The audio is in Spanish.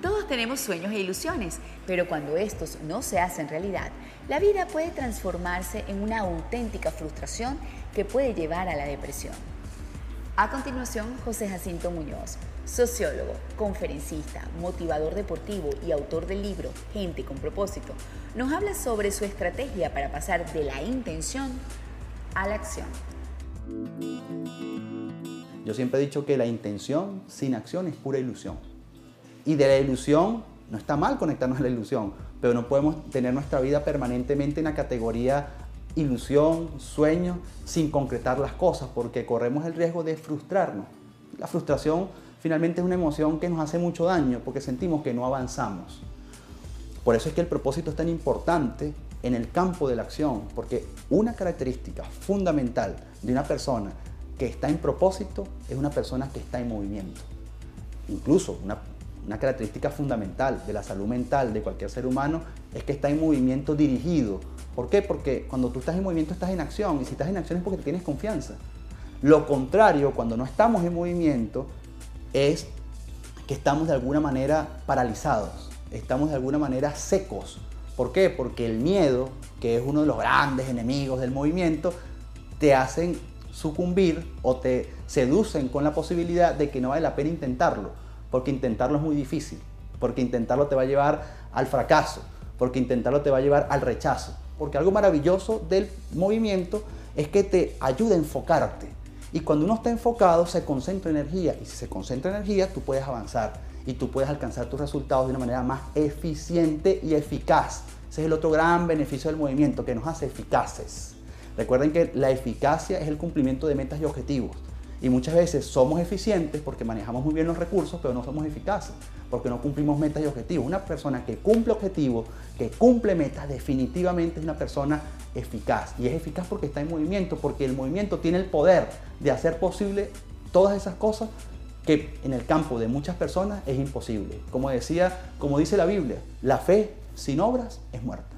Todos tenemos sueños e ilusiones, pero cuando estos no se hacen realidad, la vida puede transformarse en una auténtica frustración que puede llevar a la depresión. A continuación, José Jacinto Muñoz, sociólogo, conferencista, motivador deportivo y autor del libro Gente con propósito, nos habla sobre su estrategia para pasar de la intención a la acción. Yo siempre he dicho que la intención sin acción es pura ilusión. Y de la ilusión, no está mal conectarnos a la ilusión, pero no podemos tener nuestra vida permanentemente en la categoría ilusión, sueño, sin concretar las cosas, porque corremos el riesgo de frustrarnos. La frustración finalmente es una emoción que nos hace mucho daño, porque sentimos que no avanzamos. Por eso es que el propósito es tan importante en el campo de la acción, porque una característica fundamental de una persona que está en propósito es una persona que está en movimiento. Incluso una, una característica fundamental de la salud mental de cualquier ser humano es que está en movimiento dirigido. ¿Por qué? Porque cuando tú estás en movimiento estás en acción y si estás en acción es porque tienes confianza. Lo contrario, cuando no estamos en movimiento, es que estamos de alguna manera paralizados, estamos de alguna manera secos. ¿Por qué? Porque el miedo, que es uno de los grandes enemigos del movimiento, te hacen sucumbir o te seducen con la posibilidad de que no vale la pena intentarlo, porque intentarlo es muy difícil, porque intentarlo te va a llevar al fracaso, porque intentarlo te va a llevar al rechazo, porque algo maravilloso del movimiento es que te ayuda a enfocarte. Y cuando uno está enfocado se concentra energía y si se concentra energía tú puedes avanzar y tú puedes alcanzar tus resultados de una manera más eficiente y eficaz. Ese es el otro gran beneficio del movimiento que nos hace eficaces. Recuerden que la eficacia es el cumplimiento de metas y objetivos. Y muchas veces somos eficientes porque manejamos muy bien los recursos, pero no somos eficaces porque no cumplimos metas y objetivos. Una persona que cumple objetivos, que cumple metas, definitivamente es una persona eficaz. Y es eficaz porque está en movimiento, porque el movimiento tiene el poder de hacer posible todas esas cosas que en el campo de muchas personas es imposible. Como decía, como dice la Biblia, la fe sin obras es muerta.